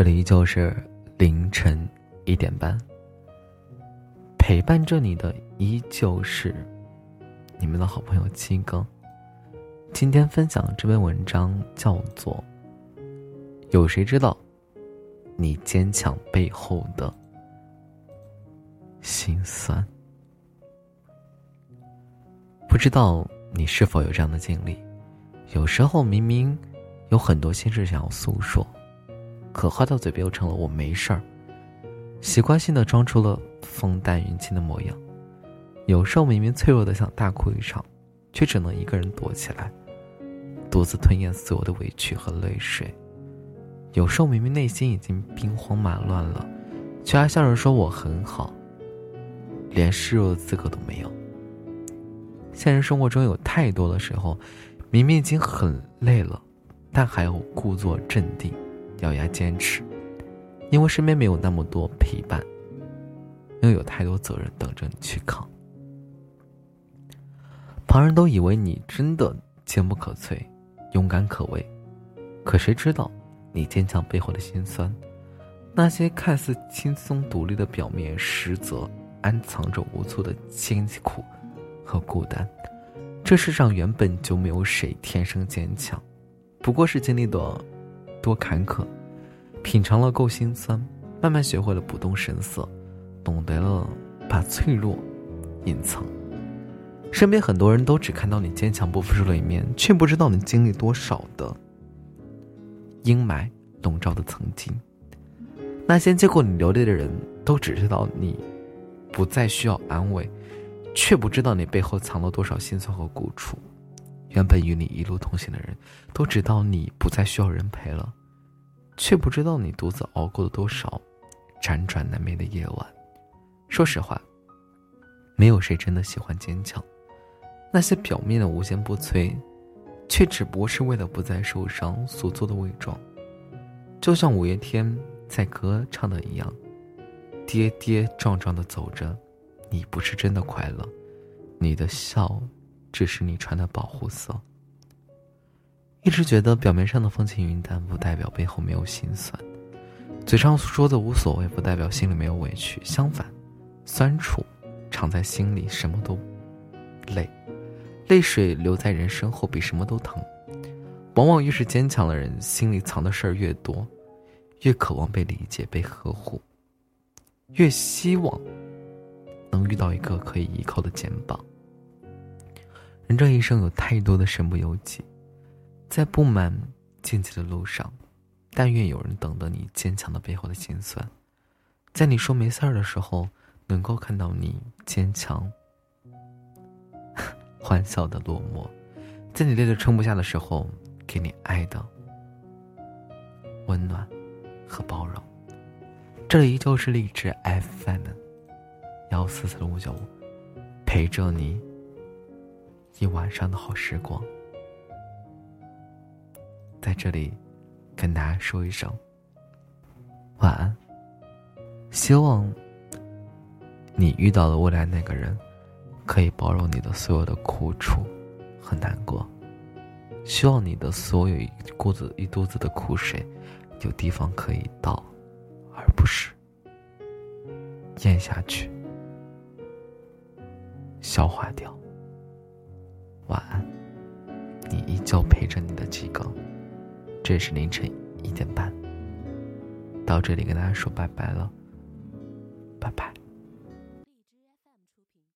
这里依旧是凌晨一点半，陪伴着你的依旧是你们的好朋友七哥。今天分享这篇文章叫做《有谁知道你坚强背后的心酸》？不知道你是否有这样的经历？有时候明明有很多心事想要诉说。可话到嘴边又成了我没事儿，习惯性的装出了风淡云轻的模样。有时候明明脆弱的想大哭一场，却只能一个人躲起来，独自吞咽所有的委屈和泪水。有时候明明内心已经兵荒马乱了，却还笑着说我很好，连示弱的资格都没有。现实生活中有太多的时候，明明已经很累了，但还要故作镇定。咬牙坚持，因为身边没有那么多陪伴，又有太多责任等着你去扛。旁人都以为你真的坚不可摧，勇敢可畏，可谁知道你坚强背后的辛酸？那些看似轻松独立的表面，实则暗藏着无数的艰苦和孤单。这世上原本就没有谁天生坚强，不过是经历的。多坎坷，品尝了够心酸，慢慢学会了不动声色，懂得了把脆弱隐藏。身边很多人都只看到你坚强不服输的一面，却不知道你经历多少的阴霾笼罩的曾经。那些见过你流泪的人都只知道你不再需要安慰，却不知道你背后藏了多少心酸和苦楚。原本与你一路同行的人，都知道你不再需要人陪了，却不知道你独自熬过了多少辗转难眠的夜晚。说实话，没有谁真的喜欢坚强。那些表面的无坚不摧，却只不过是为了不再受伤所做的伪装。就像五月天在歌唱的一样，跌跌撞撞的走着，你不是真的快乐，你的笑。只是你穿的保护色。一直觉得表面上的风轻云淡，不代表背后没有心酸；嘴上说的无所谓，不代表心里没有委屈。相反，酸楚藏在心里，什么都累，泪水流在人身后，比什么都疼。往往越是坚强的人，心里藏的事儿越多，越渴望被理解、被呵护，越希望能遇到一个可以依靠的肩膀。人这一生有太多的身不由己，在布满荆棘的路上，但愿有人懂得你坚强的背后的心酸，在你说没事儿的时候，能够看到你坚强、欢笑的落寞，在你累得撑不下的时候，给你爱的温暖和包容。这里依旧是励志 FM 幺四四五九五，陪着你。一晚上的好时光，在这里跟大家说一声晚安。希望你遇到的未来那个人，可以包容你的所有的苦楚和难过。希望你的所有一肚子一肚子的苦水，有地方可以倒，而不是咽下去，消化掉。晚安，你依旧陪着你的几个。这是凌晨一点半，到这里跟大家说拜拜了，拜拜。